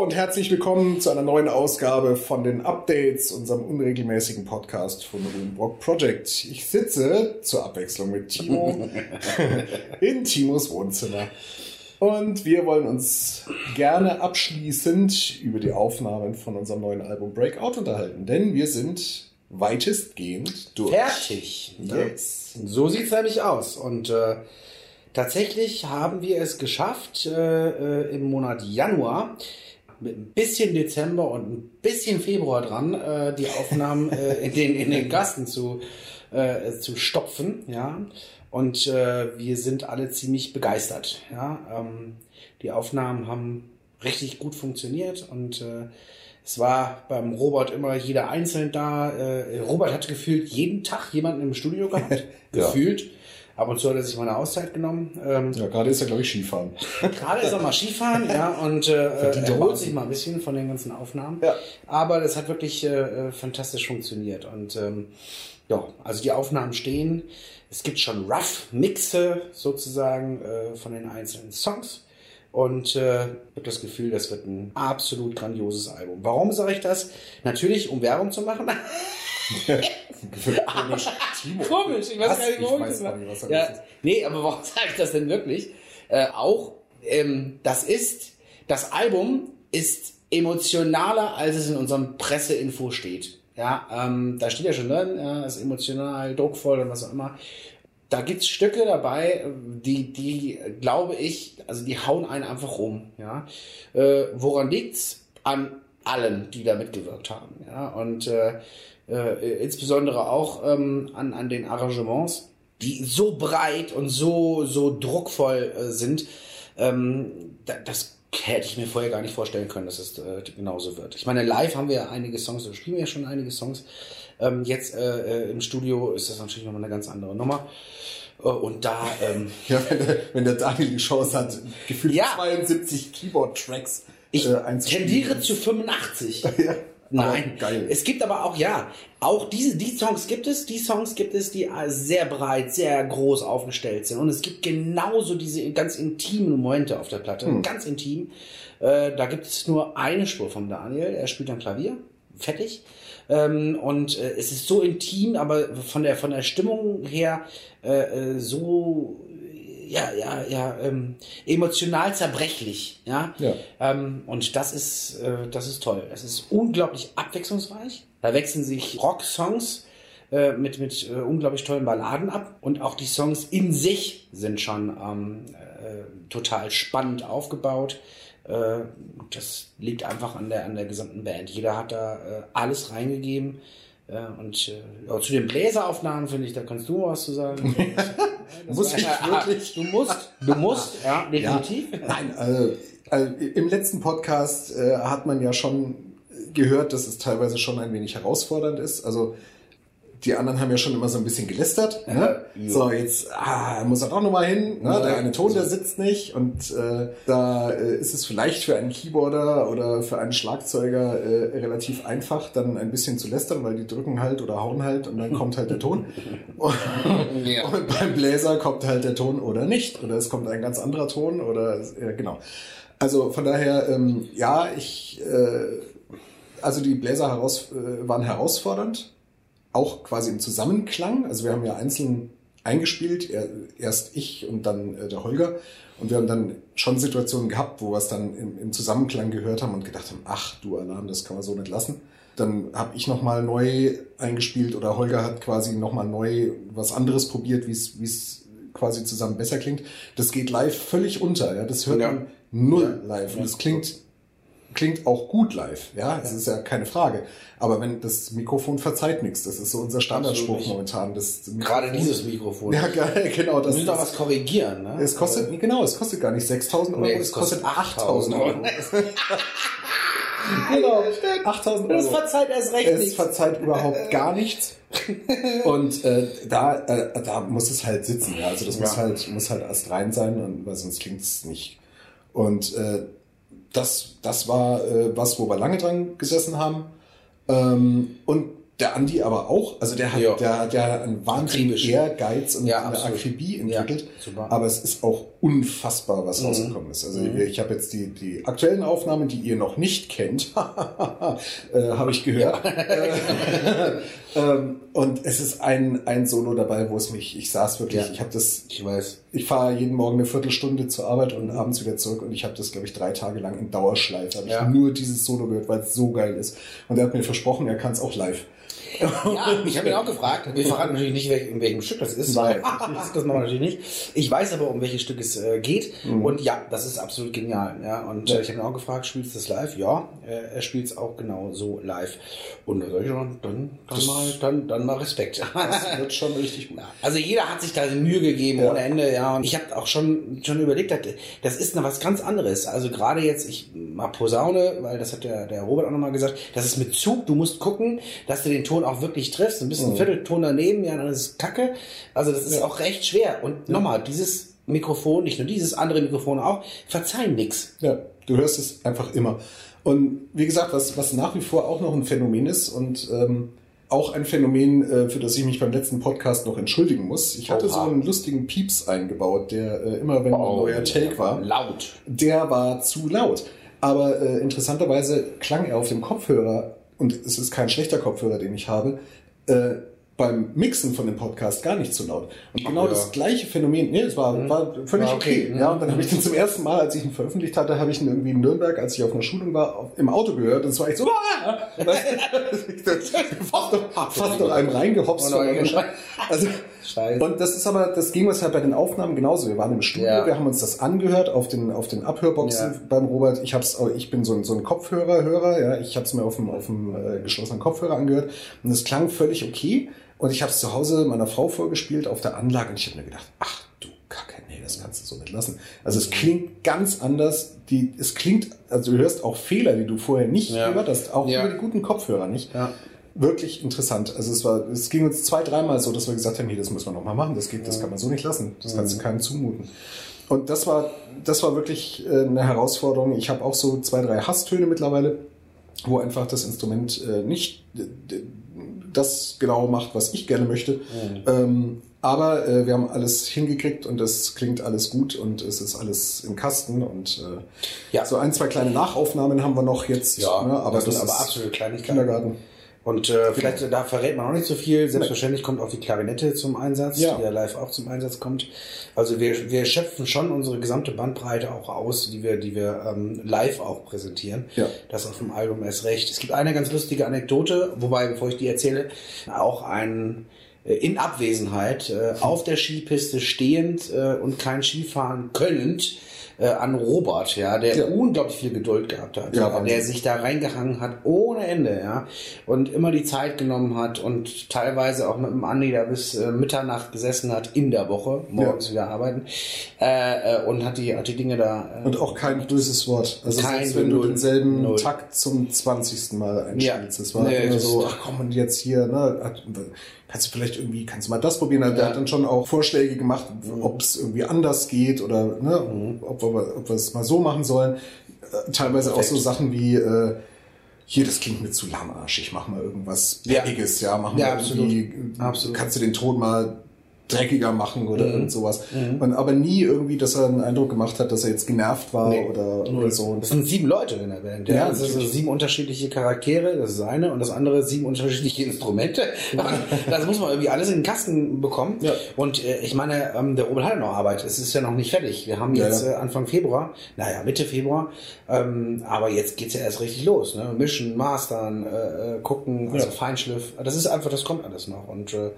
und herzlich willkommen zu einer neuen Ausgabe von den Updates, unserem unregelmäßigen Podcast von Room Project. Ich sitze zur Abwechslung mit Timo in Timos Wohnzimmer. Und wir wollen uns gerne abschließend über die Aufnahmen von unserem neuen Album Breakout unterhalten, denn wir sind weitestgehend durch. Fertig. Yes. So sieht's nämlich aus. Und äh, tatsächlich haben wir es geschafft, äh, äh, im Monat Januar mit ein bisschen Dezember und ein bisschen Februar dran, äh, die Aufnahmen äh, in, den, in den Gasten zu, äh, zu stopfen. Ja. Und äh, wir sind alle ziemlich begeistert. Ja. Ähm, die Aufnahmen haben richtig gut funktioniert und äh, es war beim Robert immer jeder einzeln da. Äh, Robert hat gefühlt jeden Tag jemanden im Studio gehabt. gefühlt. Ab und zu hat er sich mal eine Auszeit genommen. Ähm, Ja, gerade ist er, glaube ich, Skifahren. Gerade ist er mal Skifahren, ja, und äh, Verdient er er holt Wahnsinn. sich mal ein bisschen von den ganzen Aufnahmen. Ja. Aber das hat wirklich äh, äh, fantastisch funktioniert. Und ähm, ja, also die Aufnahmen stehen. Es gibt schon Rough-Mixe sozusagen äh, von den einzelnen Songs. Und äh, ich habe das Gefühl, das wird ein absolut grandioses Album. Warum sage ich das? Natürlich, um Werbung zu machen. Komisch. Timo. Komisch, ich weiß Was? gar nicht, Ich warum weiß das nicht, was ja, ist. Nee, aber warum sage ich das denn wirklich? Äh, auch, ähm, das ist, das Album ist emotionaler, als es in unserem Presseinfo steht. Ja, ähm, da steht ja schon drin, ja, ist emotional, druckvoll und was auch immer. Da gibt's Stücke dabei, die, die, glaube ich, also die hauen einen einfach um. Ja, äh, woran liegt's? An allen, die da mitgewirkt haben. Ja, und äh, äh, insbesondere auch ähm, an, an den Arrangements, die so breit und so, so druckvoll äh, sind. Ähm, da, das hätte ich mir vorher gar nicht vorstellen können, dass es äh, genauso wird. Ich meine, live haben wir ja einige Songs, oder spielen wir ja schon einige Songs. Ähm, jetzt äh, äh, im Studio ist das natürlich nochmal eine ganz andere Nummer. Äh, und da, ähm, Ja, wenn der, wenn der Daniel die Chance hat, gefühlt Ja. 72 Keyboard-Tracks ich äh, tendiere zu 85. Ja. Nein, geil. es gibt aber auch, ja, auch diese, die Songs gibt es, die Songs gibt es, die äh, sehr breit, sehr groß aufgestellt sind. Und es gibt genauso diese ganz intimen Momente auf der Platte, Hm. ganz intim. Äh, da gibt es nur eine Spur von Daniel, er spielt am Klavier, fertig. Ähm, und äh, es ist so intim, aber von der, von der Stimmung her äh, äh, so ja, ja, ja, ähm, emotional zerbrechlich, ja. Ja. Ähm, und das ist, äh, das ist toll. Es ist unglaublich abwechslungsreich. Da wechseln sich Rock-Songs äh, mit, mit äh, unglaublich tollen Balladen ab. Und auch die Songs in sich sind schon ähm, äh, total spannend aufgebaut. Äh, das liegt einfach an der, an der gesamten Band. Jeder hat da äh, alles reingegeben. Und äh, ja, zu den Bläseraufnahmen finde ich, da kannst du was zu sagen. Muss ich wirklich? Du musst, du musst, ja, definitiv. Nein, also, also im letzten Podcast äh, hat man ja schon gehört, dass es teilweise schon ein wenig herausfordernd ist. Also die anderen haben ja schon immer so ein bisschen gelästert. Ne? Ja. So, jetzt ah, muss er doch nochmal hin. Ne? Ja. Der eine Ton, der sitzt nicht. Und äh, da äh, ist es vielleicht für einen Keyboarder oder für einen Schlagzeuger äh, relativ einfach, dann ein bisschen zu lästern, weil die drücken halt oder hauen halt und dann kommt halt der Ton. Und, Ja. und beim Bläser kommt halt der Ton oder nicht. Oder es kommt ein ganz anderer Ton oder ja, genau. Also von daher, ähm, ja, ich, äh, also die Bläser heraus, äh, waren herausfordernd, auch quasi im Zusammenklang. Also wir haben ja einzeln eingespielt, er, erst ich und dann äh, der Holger. Und wir haben dann schon Situationen gehabt, wo wir es dann im, Zusammenklang gehört haben und gedacht haben, ach du Alarm, das kann man so nicht lassen. Dann habe ich nochmal neu eingespielt oder Holger hat quasi nochmal neu was anderes probiert, wie es wie es quasi zusammen besser klingt. Das geht live völlig unter. Ja? Das hört Ja. man null Ja. live. Und das klingt klingt auch gut live, ja, das ist ja keine Frage. Aber wenn das Mikrofon verzeiht nichts, das ist so unser Standardspruch momentan. Das Mikrofon- Gerade dieses Mikrofon. Ja, genau. Wir Das, müssen doch das, was korrigieren, ne? es kostet, genau, es kostet gar nicht 6000 Euro, Nee, es kostet 8000 Euro. Euro. genau, 8000 Das Euro. verzeiht erst recht Es nichts. verzeiht überhaupt gar nichts. Und äh, da, äh, da muss es halt sitzen. Ja. Also das muss Ja. halt muss halt erst rein sein, und, weil sonst klingt es nicht. Und äh, das, das war äh, was, wo wir lange dran gesessen haben. Ähm, und der Andi aber auch. Also der hat, Ja. der hat ja einen wahnsinnigen. Ehrgeiz und Ja, eine. Akribie entwickelt. Ja. Aber es ist auch unfassbar, was rausgekommen ist. Also ich habe jetzt die, die aktuellen Aufnahmen, die ihr noch nicht kennt, äh, habe ich gehört. ähm, und es ist ein, ein Solo dabei, wo es mich, ich saß wirklich, Ja. ich habe das, Ich weiß. ich fahre jeden Morgen eine Viertelstunde zur Arbeit und abends wieder zurück und ich habe das, glaube ich, drei Tage lang in Dauerschleife. Habe Ja. ich nur dieses Solo gehört, weil es so geil ist. Und er hat mir versprochen, er kann es auch live. Ja, ich habe ihn auch gefragt. Wir verraten natürlich nicht, welch- in welchem Stück das ist. Nein. das machen wir natürlich nicht. Ich weiß aber, um welches Stück es äh, geht. Und ja, das ist absolut genial. Ja, und äh, ich habe ihn auch gefragt, spielst du das live? Ja, äh, er spielt es auch genau so live. Und da sag ich, ja, dann, dann, mal, dann, dann mal Respekt. Das wird schon richtig gut. Also jeder hat sich da Mühe gegeben Ja. ohne Ende, ja. Und ich habe auch schon schon überlegt, das- das ist noch was ganz anderes. Also gerade jetzt, ich mag Posaune, weil das hat der, der Robert auch nochmal gesagt, das ist mit Zug, du musst gucken, dass du den Ton auch wirklich triffst. Ein bisschen Viertelton daneben, ja, dann ist es Kacke. Also das ist auch recht schwer. Und nochmal, dieses Mikrofon, nicht nur dieses, andere Mikrofon auch, verzeihen nix. Ja, du hörst es einfach immer. Und wie gesagt, was, was nach wie vor auch noch ein Phänomen ist und ähm, auch ein Phänomen, äh, für das ich mich beim letzten Podcast noch entschuldigen muss. Ich hatte Oha. so einen lustigen Pieps eingebaut, der äh, immer, wenn ein neuer Take war, Laut. der war zu laut. Aber äh, interessanterweise klang er auf dem Kopfhörer, und es ist kein schlechter Kopfhörer, den ich habe, äh, beim Mixen von dem Podcast gar nicht so laut. Und genau ja. das gleiche Phänomen, nee, es war, war völlig War okay. okay. Ja, und dann habe ich den zum ersten Mal, als ich ihn veröffentlicht hatte, habe ich ihn irgendwie in Nürnberg, als ich auf einer Schulung war, auf, im Auto gehört. Und es war echt so, ah! fast, noch, fast noch einem reingehopst. Also, Scheiße. und das ist aber, das ging uns halt bei den Aufnahmen genauso. Wir waren im Studio, Ja. wir haben uns das angehört auf den, auf den Abhörboxen Ja. beim Robert. Ich hab's, auch- ich bin so ein, so ein Kopfhörerhörer, ja. Ich habe es mir auf dem, auf dem äh, geschlossenen Kopfhörer angehört und es klang völlig okay. Und ich habe es zu Hause meiner Frau vorgespielt auf der Anlage und ich habe mir gedacht, ach du Kacke, nee, das kannst du so nicht lassen. Also es klingt ganz anders. Die, es klingt, also du hörst auch Fehler, die du vorher nicht Ja. gehört hast, auch Ja. über die guten Kopfhörer nicht Ja. Wirklich interessant. Also es war, es ging uns zwei, dreimal so, dass wir gesagt haben, nee, das müssen wir noch mal machen. Das geht, das kann man so nicht lassen. Das kannst du keinem zumuten. Und das war, das war wirklich äh, eine Herausforderung. Ich habe auch so zwei, drei Hasstöne mittlerweile, wo einfach das Instrument äh, nicht das genau macht, was ich gerne möchte. Ähm, aber äh, wir haben alles hingekriegt und es klingt alles gut und es ist alles im Kasten und Ja. so ein, zwei kleine Nachaufnahmen haben wir noch jetzt. Ja, ne, aber das das, sind aber ist absolute Kleinigkeiten. Kindergarten. Und äh, vielleicht, da verrät man auch nicht so viel. Selbstverständlich kommt auch die Klarinette zum Einsatz, Ja. die ja live auch zum Einsatz kommt. Also wir, wir schöpfen schon unsere gesamte Bandbreite auch aus, die wir, die wir ähm, live auch präsentieren. Ja. Das auf dem Album erst recht. Es gibt eine ganz lustige Anekdote, wobei, bevor ich die erzähle, auch ein äh, in Abwesenheit äh, auf der Skipiste stehend äh, und kein Skifahren könnend äh, an Robert, ja, der Ja. unglaublich viel Geduld gehabt hat, Ja, ja, der sich da reingehangen hat ohne Ende, ja, und immer die Zeit genommen hat und teilweise auch mit dem Andi da bis äh, Mitternacht gesessen hat in der Woche, morgens wieder arbeiten äh, äh, und hat die, hat die Dinge da. Äh, Und auch kein böses Wort. Also Kein selbst wenn du denselben Null. Takt zum 20. Mal einspielst. Ja. Das war Nee, immer so, ach komm, und jetzt hier, ne, kannst du vielleicht irgendwie, kannst du mal das probieren? Der Ja. hat dann schon auch Vorschläge gemacht, ob es irgendwie anders geht oder ne, ob, wir, ob wir es mal so machen sollen. Äh, Teilweise auch so Perfekt. Sachen wie, äh, hier, das klingt mir zu lahmarschig, mach mal irgendwas Ja. Peppiges, ja, mach mal Ja, irgendwie, Absolut. kannst du den Ton mal dreckiger machen oder Mhm. irgend sowas. Und aber nie irgendwie, dass er einen Eindruck gemacht hat, dass er jetzt genervt war Nee. oder, oder so. Das sind sieben Leute in der Band. Ja, Ja, das sind so sieben unterschiedliche Charaktere, das ist eine, und das andere sieben unterschiedliche Instrumente. Das muss man irgendwie alles in den Kasten bekommen. Ja. Und äh, ich meine, ähm, der Robert hat noch Arbeit. Es ist ja noch nicht fertig. Wir haben Ja, jetzt. Äh, Anfang Februar, naja, Mitte Februar, ähm, aber jetzt geht's ja erst richtig los. Ne? Mischen, mastern, äh, äh, gucken, also. Feinschliff. Das ist einfach, das kommt alles noch. Und äh,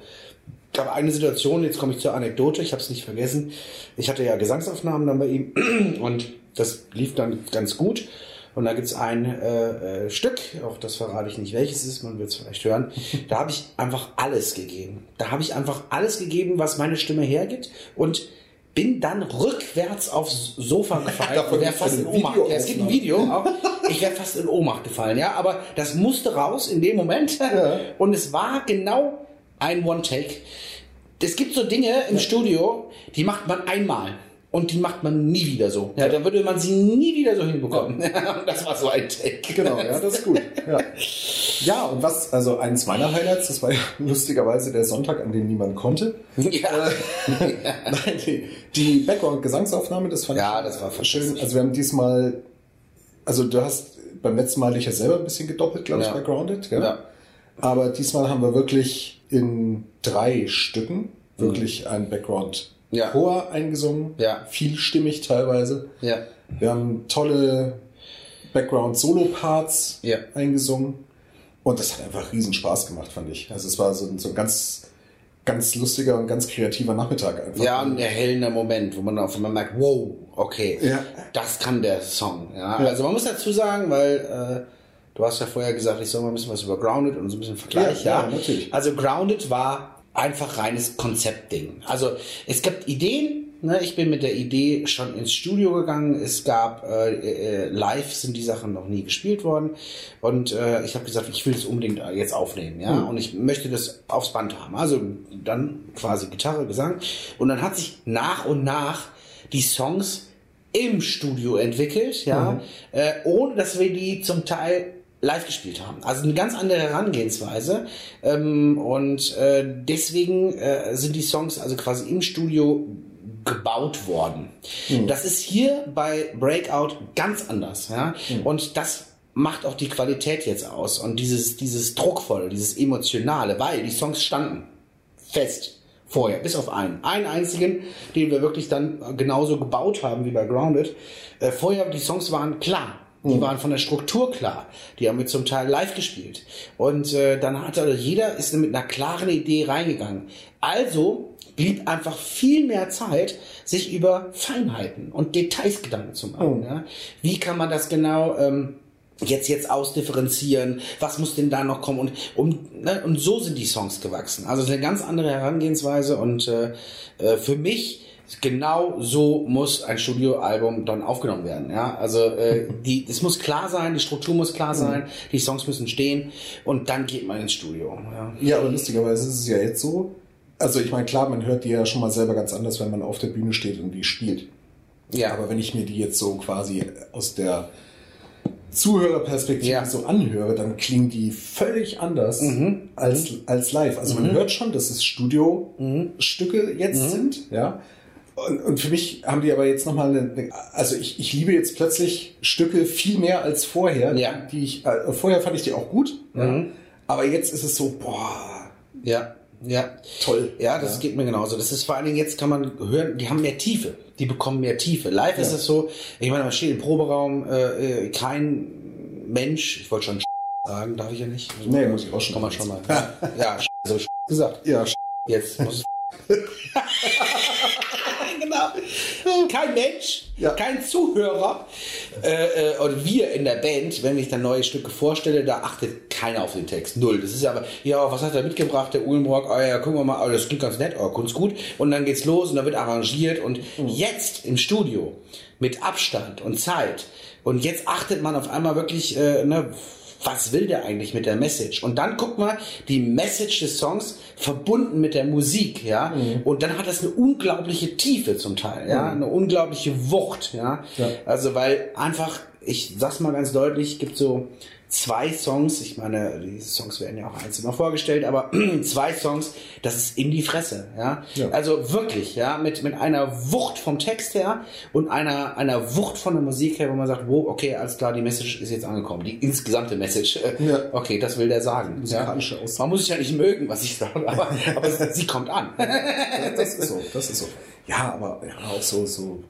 ich habe eine Situation, jetzt komme ich zur Anekdote, ich habe es nicht vergessen. Ich hatte ja Gesangsaufnahmen dann bei ihm und das lief dann ganz gut. Und da gibt's ein äh, äh, Stück, auch das verrate ich nicht, welches es ist, man wird es vielleicht hören. Da habe ich einfach alles gegeben. Da habe ich einfach alles gegeben, was meine Stimme hergibt und bin dann rückwärts aufs Sofa gefallen und wäre fast in Ohnmacht. Ja, es gibt ein Video auch. Ich wäre fast in Ohnmacht gefallen, ja. Aber das musste raus in dem Moment. Ja. Und es war genau ein One-Take. Es gibt so Dinge im Studio, die macht man einmal. und die macht man nie wieder so. Ja, dann würde man sie nie wieder so hinbekommen. Ja. das war so ein Take. Genau, ja, das ist gut. Ja. ja, und was, also eines meiner Highlights, das war ja lustigerweise der Sonntag, an dem niemand konnte. Ja. Äh, nein, die, die Background-Gesangsaufnahme, das fand ja, ich das war schön. Also wir haben diesmal, also du hast beim letzten Mal dich ja selber ein bisschen gedoppelt, glaube ich, bei Grounded. Ja? Aber diesmal haben wir wirklich in drei Stücken wirklich mhm. ein Background ja. Chor eingesungen, ja. vielstimmig teilweise. Ja. Wir haben tolle Background-Solo-Parts ja. eingesungen und das hat einfach riesen Spaß gemacht, fand ich. Also es war so, so ein ganz, ganz lustiger und ganz kreativer Nachmittag einfach. Ja, ein erhellender Moment, wo man auf einmal merkt, wow, okay, ja. das kann der Song. Ja, ja. Also man muss dazu sagen, weil äh, du hast ja vorher gesagt, ich soll mal ein bisschen was über Grounded und so ein bisschen Vergleich. Ja, ja, natürlich. Also Grounded war einfach reines Konzeptding. Also es gibt Ideen. Ne? Ich bin mit der Idee schon ins Studio gegangen. Es gab äh, äh, live sind die Sachen noch nie gespielt worden und äh, ich habe gesagt, ich will es unbedingt jetzt aufnehmen, ja. Mhm. Und ich möchte das aufs Band haben. Also dann quasi Gitarre, Gesang und dann hat sich nach und nach die Songs im Studio entwickelt, ja, mhm. äh, ohne dass wir die zum Teil live gespielt haben. Also eine ganz andere Herangehensweise. Ähm, und äh, deswegen äh, sind die Songs also quasi im Studio gebaut worden. Mhm. Das ist hier bei Breakout ganz anders. Ja? Mhm. Und das macht auch die Qualität jetzt aus. Und dieses, dieses Druckvolle, dieses Emotionale, weil die Songs standen fest vorher, bis auf einen. Einen einzigen, den wir wirklich dann genauso gebaut haben wie bei Grounded. Äh, vorher, die Songs waren klar. Die waren von der Struktur klar. Die haben wir zum Teil live gespielt. Und äh, dann hat also jeder ist mit einer klaren Idee reingegangen. Also blieb einfach viel mehr Zeit, sich über Feinheiten und Details Gedanken zu machen. Oh. Ja? Wie kann man das genau ähm, jetzt jetzt ausdifferenzieren? Was muss denn da noch kommen? Und, und, ne? und so sind die Songs gewachsen. Also es ist eine ganz andere Herangehensweise und äh, äh für mich genau so muss ein Studioalbum dann aufgenommen werden. Ja, also äh, die, es muss klar sein, die Struktur muss klar sein, die Songs müssen stehen und dann geht man ins Studio. Ja, ja aber lustigerweise ist es ja jetzt so. Also ich meine, klar, man hört die ja schon mal selber ganz anders, wenn man auf der Bühne steht und die spielt. Ja. Aber wenn ich mir die jetzt so quasi aus der Zuhörerperspektive ja. so anhöre, dann klingen die völlig anders mhm. als, als live. Also man mhm. hört schon, dass es Studio-Stücke jetzt mhm. sind, ja. Und, und für mich haben die aber jetzt nochmal eine, also ich, ich liebe jetzt plötzlich Stücke viel mehr als vorher. Ja. Die ich, äh, vorher fand ich die auch gut. Mhm. Aber jetzt ist es so, boah. Ja. Ja. Toll. Ja, das ja. geht mir genauso. Das ist vor allen Dingen jetzt kann man hören, die haben mehr Tiefe. Die bekommen mehr Tiefe. Live ja. ist es so, ich meine, man steht im Proberaum, äh, äh kein Mensch, ich wollte schon sagen, darf ich ja nicht. Nee, muss ich auch schon. Kann man schon mal. ja, so gesagt. Ja, jetzt muss genau. Kein Mensch, ja. kein Zuhörer. Äh, äh, oder wir in der Band, wenn ich dann neue Stücke vorstelle, da achtet keiner auf den Text. Null. Das ist aber, ja, was hat er mitgebracht, der Uhlenbrock? Oh ja, gucken wir mal, oh, das klingt ganz nett, oh, ganz gut. Und dann geht's los und dann wird arrangiert. Und mhm. jetzt im Studio mit Abstand und Zeit. Und jetzt achtet man auf einmal wirklich, äh, ne, was will der eigentlich mit der Message? Und dann guck mal, die Message des Songs verbunden mit der Musik, ja. Mhm. Und dann hat das eine unglaubliche Tiefe zum Teil, ja, mhm. eine unglaubliche Wucht, ja? ja. Also weil einfach, ich sag's mal ganz deutlich, gibt so zwei Songs, ich meine, die Songs werden ja auch einzeln mal vorgestellt, aber zwei Songs, das ist in die Fresse, ja? ja. Also wirklich, ja, mit, mit einer Wucht vom Text her und einer, einer Wucht von der Musik her, wo man sagt, wo, okay, alles klar, die Message ist jetzt angekommen, die insgesamte Message, ja. okay, das will der sagen. Ja? Man muss sich ja nicht mögen, was ich sage, aber, aber sie kommt an. das ist so, das ist so. Ja, aber ja, auch so, so,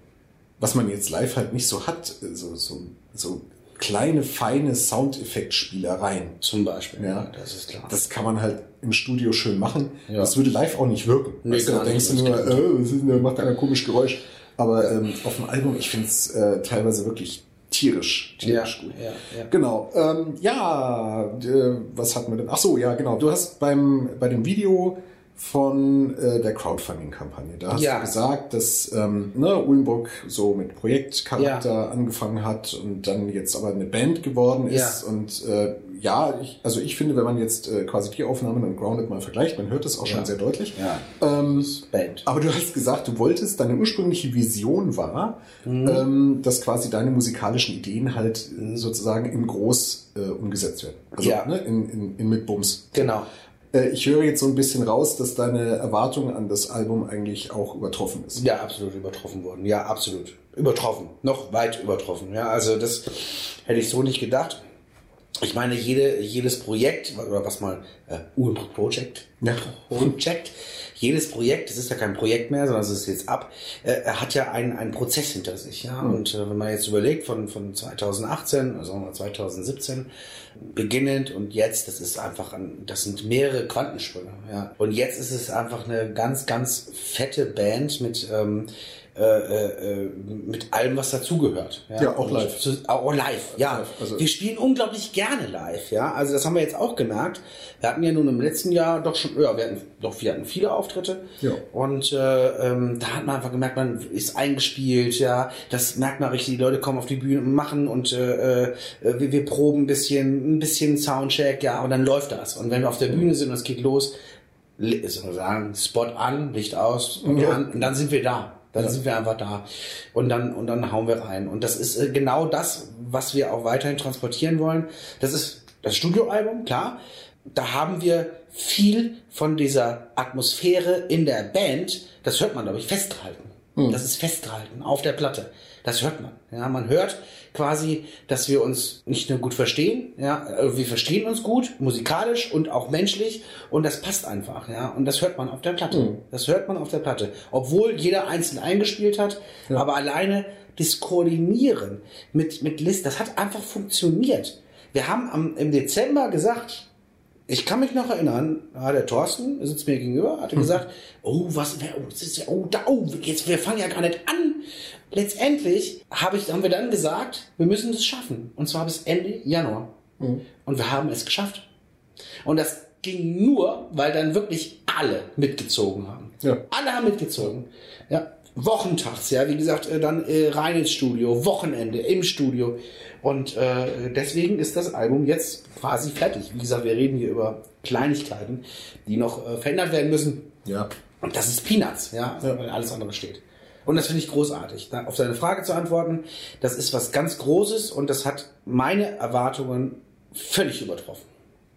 was man jetzt live halt nicht so hat, so, so, so kleine, feine Soundeffektspielereien. Zum Beispiel, ja, das ist klar. Das kann man halt im Studio schön machen. Ja. Das würde live auch nicht wirken. Nee, weißt du, da denkst du nur, äh, da macht einer komisch Geräusch. Aber ähm, auf dem Album, ich finde es äh, teilweise wirklich tierisch, tierisch ja, gut. Ja, ja. Genau. Ähm, ja, äh, was hatten wir denn? Ach so, ja, genau. Du hast beim bei dem Video von äh, der Crowdfunding-Kampagne. Da hast Ja. du gesagt, dass ähm, ne, Ullenburg so mit Projektcharakter Ja. angefangen hat und dann jetzt aber eine Band geworden ist. Ja. Und äh, ja, ich, also ich finde, wenn man jetzt äh, quasi die Aufnahmen und Grounded mal vergleicht, man hört es auch schon sehr deutlich. Ja. Ähm, Band. aber du hast gesagt, du wolltest, deine ursprüngliche Vision war, Mhm. ähm, dass quasi deine musikalischen Ideen halt äh, sozusagen in groß äh, umgesetzt werden. Also Ja. ne, in, in, in mit Bums. Genau. Äh, ich höre jetzt so ein bisschen raus, dass deine Erwartung an das Album eigentlich auch übertroffen ist. Ja, absolut übertroffen worden. Ja, absolut. Übertroffen. Noch weit übertroffen. Ja, also das hätte ich so nicht gedacht. Ich meine, jede, jedes Projekt, oder was mal, äh, Uhlenbrook Project, Ja. Project, jedes Projekt, das ist ja kein Projekt mehr, sondern es ist jetzt ab, äh, hat ja einen, einen Prozess hinter sich. Ja? Und äh, wenn man jetzt überlegt, von, von 2018, also sagen wir 2017, beginnend und jetzt, das ist einfach, ein, das sind mehrere Quantensprünge. Ja? Und jetzt ist es einfach eine ganz, ganz fette Band mit, ähm, äh, äh, mit allem, was dazugehört. Ja, auch live. Auch live, ja. Also- wir spielen unglaublich gerne live, ja. Also das haben wir jetzt auch gemerkt. Wir hatten ja nun im letzten Jahr doch schon, ja, wir hatten doch, wir hatten viele Auftritte. Ja. Und äh, ähm, da hat man einfach gemerkt, man ist eingespielt, ja. Das merkt man richtig. Die Leute kommen auf die Bühne und machen und äh, äh, wir, wir proben ein bisschen, ein bisschen Soundcheck, ja. Und dann läuft das. Und wenn wir auf der Bühne sind und es geht los, li- soll man sagen, Spot an, Licht aus, Spot Ja. an, und dann sind wir da. Dann Ja. sind wir einfach da. Und dann, und dann hauen wir rein. Und das ist äh, genau das, was wir auch weiterhin transportieren wollen. Das ist das Studioalbum, klar. Da haben wir viel von dieser Atmosphäre in der Band, das hört man, glaube ich, festgehalten. Das ist festgehalten auf der Platte. Das hört man. Ja, man hört quasi, dass wir uns nicht nur gut verstehen, ja, äh, wir verstehen uns gut, musikalisch und auch menschlich und das passt einfach, ja, und das hört man auf der Platte. Das hört man auf der Platte. Obwohl jeder einzeln eingespielt hat, aber alleine das Koordinieren mit, mit List, das hat einfach funktioniert. Wir haben am, im Dezember gesagt, ich kann mich noch erinnern, ja, der Thorsten sitzt mir gegenüber, hatte gesagt, oh, was, oh, das ist ja, oh, da, oh, jetzt, wir fangen ja gar nicht an. Letztendlich habe ich, haben wir dann gesagt, wir müssen das schaffen. Und zwar bis Ende Januar. Und wir haben es geschafft. Und das ging nur, weil dann wirklich alle mitgezogen haben. Ja. Alle haben mitgezogen. Ja. Wochentags, ja, wie gesagt, äh, dann äh, rein ins Studio, Wochenende im Studio. Und äh, deswegen ist das Album jetzt quasi fertig. Wie gesagt, wir reden hier über Kleinigkeiten, die noch äh, verändert werden müssen. Ja. Und das ist Peanuts, ja, Ja. weil alles andere steht. Und das finde ich großartig. Da, auf deine Frage zu antworten, das ist was ganz Großes und das hat meine Erwartungen völlig übertroffen.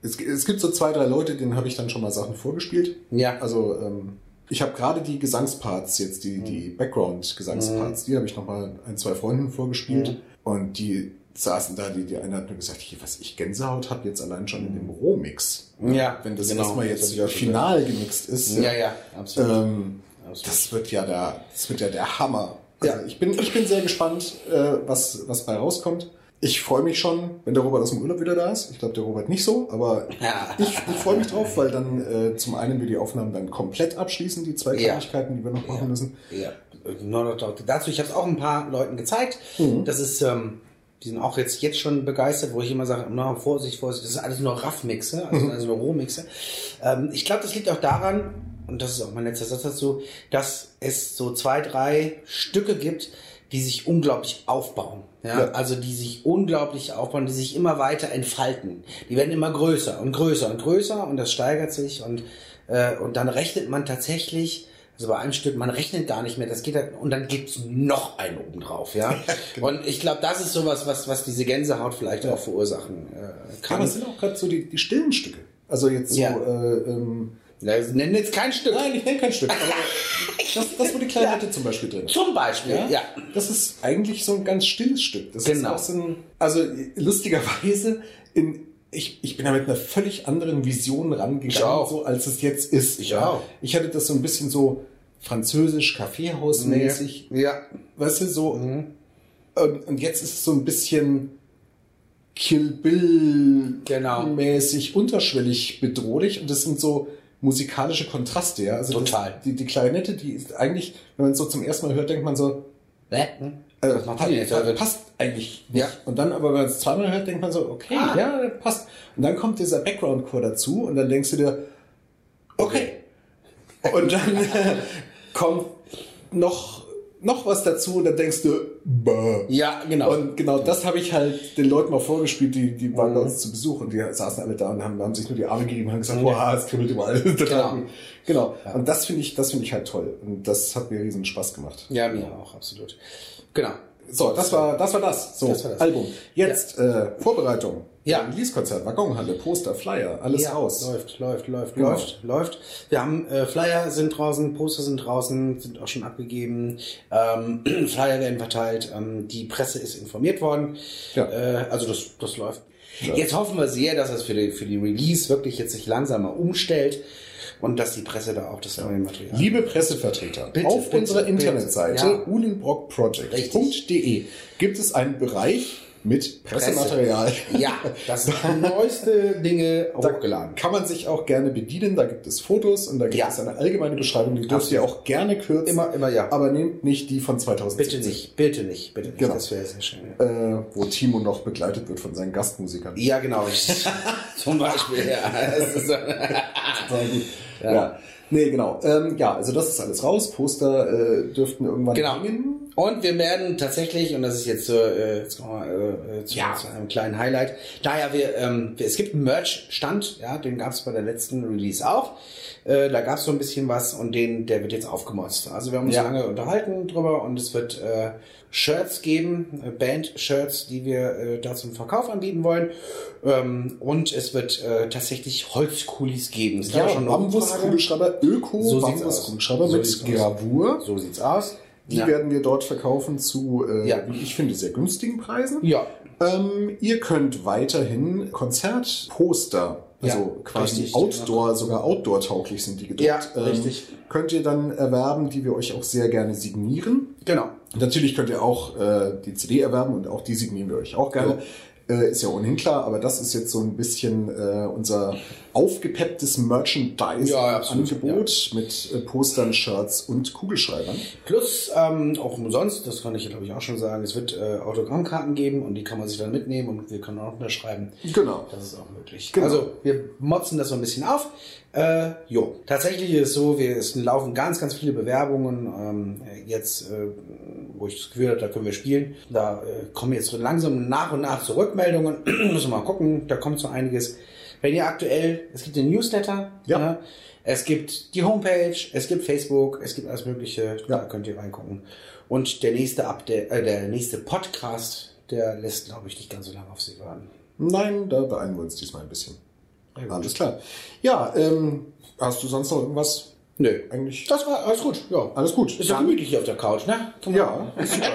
Es, es gibt so zwei, drei Leute, denen habe ich dann schon mal Sachen vorgespielt. Ja. Also ähm, ich habe gerade die Gesangsparts jetzt, die, die Background-Gesangsparts, die habe ich noch mal ein, zwei Freunden vorgespielt. Und die saßen da, die, die eine hat mir gesagt, hier, was ich Gänsehaut habe jetzt allein schon in dem Rohmix. Ja, Wenn das genau. erstmal Das jetzt ich schon final gemixt ist. Ja, ja, absolut. Ähm, Absolut. das wird ja der, das wird ja der Hammer. Also Ja. ich bin, ich bin sehr gespannt, äh, was, was bei rauskommt. Ich freue mich schon, wenn der Robert aus dem Urlaub wieder da ist. Ich glaube, der Robert nicht so, aber Ja. ich, ich freue mich drauf, weil dann äh, zum einen wir die Aufnahmen dann komplett abschließen, die zwei Ja. Kleinigkeiten, die wir noch machen müssen. Ja, nur noch dazu, ich habe es auch ein paar Leuten gezeigt. Das ist, ähm, die sind auch jetzt, jetzt schon begeistert, wo ich immer sage, na, Vorsicht, Vorsicht, das ist alles nur Raffmixe, also, also nur Rohmixe. Ähm, ich glaube, das liegt auch daran, und das ist auch mein letzter Satz dazu, dass es so zwei, drei Stücke gibt, die sich unglaublich aufbauen. Ja? Ja. Also die sich unglaublich aufbauen, die sich immer weiter entfalten. Die werden immer größer und größer und größer und das steigert sich und, äh, und dann rechnet man tatsächlich, also bei einem Stück, man rechnet gar nicht mehr, das geht halt, und dann gibt's noch einen oben drauf, ja. genau. Und ich glaube, das ist sowas, was, was diese Gänsehaut vielleicht auch verursachen äh, Ja, kann. aber es sind auch gerade so die, die stillen Stücke. Also jetzt so, Ja. äh, ähm, Ja, nennen jetzt kein Stück. nein, ich nenne kein Stück, aber das, das, wo die Klarinette zum Beispiel drin ist. Zum Beispiel, ja. Das ist eigentlich so ein ganz stilles Stück. Das Genau. ist auch so ein, also lustigerweise, in, ich, ich bin da mit einer völlig anderen Vision rangegangen, so als es jetzt ist. Ich auch. Ich hatte das so ein bisschen so französisch, Kaffeehausmäßig, Ja. weißt du, so. Mhm. Und, und jetzt ist es so ein bisschen Kill Bill Genau. mäßig unterschwellig bedrohlich und das sind so musikalische Kontraste, ja. Also Total. Das, die, die Klarinette, die ist eigentlich, wenn man es so zum ersten Mal hört, denkt man so, Hä? Äh, Was macht pa- jetzt? pa- passt eigentlich nicht. Ja. Und dann aber, wenn man es zweimal hört, denkt man so, okay, Ah. ja, das passt. Und dann kommt dieser Background-Chor dazu und dann denkst du dir, okay, Und dann äh, kommt noch, noch was dazu und dann denkst du, Bäh. Ja, genau. Und genau das habe ich halt den Leuten mal vorgespielt, die, die waren bei uns zu Besuch und die saßen alle da und haben, haben sich nur die Arme gegeben und haben gesagt, boah, es kribbelt überall. genau. genau. Und das finde ich, das finde ich halt toll. Und das hat mir riesen Spaß gemacht. Ja, mir auch, absolut. Genau. So, das war das. War das. So, Das war das. Album. Jetzt äh, Vorbereitung. Ja. Release-Konzert, Waggonhalle, Poster, Flyer, alles Ja, raus. Läuft, läuft, läuft, Genau. läuft, läuft. Wir haben äh, Flyer sind draußen, Poster sind draußen, sind auch schon abgegeben. Ähm, Flyer werden verteilt. Ähm, die Presse ist informiert worden. Ja. Äh, also das, das läuft. Ja. Jetzt hoffen wir sehr, dass es für die, für die Release wirklich jetzt sich langsam mal umstellt und dass die Presse da auch das neue Material. Liebe Pressevertreter, Bitte, auf bitte, unserer bitte. Internetseite Ja. ulenbrockproject.de gibt es einen Bereich mit Pressematerial. Ja, das neueste Dinge hochgeladen. Kann man sich auch gerne bedienen. Da gibt es Fotos und da gibt Ja. es eine allgemeine Beschreibung. Die dürft ihr auch gerne kürzen. Immer, immer ja. Aber nehmt nicht die von 2017. Bitte nicht, bitte nicht, bitte nicht. Genau. Das wäre sehr schön. Äh, wo Timo noch begleitet wird von seinen Gastmusikern. Ja, genau. Zum Beispiel, ja. Das ist, Total gut. Ja. Nee, genau. Ähm, ja, also das ist alles raus. Poster äh, dürften irgendwann Genau. hängen. Und wir werden tatsächlich, und das ist jetzt, äh, jetzt kommen wir äh, zu, Ja. zu einem kleinen Highlight, daher wir, ähm, wir- es gibt einen Merch-Stand, ja, den gab es bei der letzten Release auch. Äh, da gab es so ein bisschen was und den, der wird jetzt aufgemotzt. Also wir haben uns Ja. lange unterhalten drüber und es wird äh, Shirts geben, äh, Band-Shirts, die wir äh, da zum Verkauf anbieten wollen. Ähm, und es wird äh, tatsächlich Holzkulis geben. Es Ja, schon. Bambuskugelschreiber, Öko So Bambuskugelschreiber. So mit aus. Gravur. So sieht's aus. Die ja. werden wir dort verkaufen zu, äh, Ja. wie ich finde, sehr günstigen Preisen. ja, Ähm, ihr könnt weiterhin Konzertposter, also Ja, quasi richtig. Outdoor, sogar Outdoor-tauglich sind die gedruckt. Ja, richtig. Könnt ihr dann erwerben, die wir euch auch sehr gerne signieren. genau. Natürlich könnt ihr auch äh, die CD erwerben und auch die signieren wir euch auch gerne. Äh, ist ja ohnehin klar, aber das ist jetzt so ein bisschen äh, unser aufgepepptes Ja, absolut, Merchandise-Angebot mit äh, Postern, Shirts und Kugelschreibern. Plus ähm, auch umsonst, das kann ich glaube ich auch schon sagen, es wird äh, Autogrammkarten geben und die kann man sich dann mitnehmen und wir können auch unterschreiben. Genau. Das ist auch möglich. Genau. Also wir motzen das so ein bisschen auf. Äh, jo, tatsächlich ist es so, wir, es laufen ganz, ganz viele Bewerbungen. Ähm, jetzt, äh, wo ich das Gefühl habe, da können wir spielen. Da äh, kommen jetzt so langsam nach und nach so Rückmeldungen. Müssen wir mal gucken, da kommt so einiges. Wenn ihr aktuell, es gibt den Newsletter, Ja. ne? es gibt die Homepage, es gibt Facebook, es gibt alles Mögliche, da Ja. könnt ihr reingucken. Und der nächste Update, äh, der nächste Podcast, der lässt, glaube ich, nicht ganz so lange auf sich warten. Nein, da beeilen wir uns diesmal ein bisschen. Alles klar. Ja, ähm, hast du sonst noch irgendwas? Nö. Eigentlich Das war alles gut, ja. alles gut. Ist ja gemütlich hier auf der Couch, ne? Ja, ist super.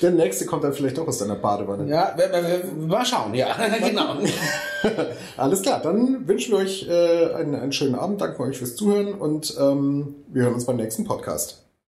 Der nächste kommt dann vielleicht auch aus deiner Badewanne. Ja, wir, wir, wir, mal schauen, ja, genau. Alles klar, dann wünschen wir euch äh, einen, einen schönen Abend, danken euch fürs Zuhören und ähm, wir hören uns beim nächsten Podcast.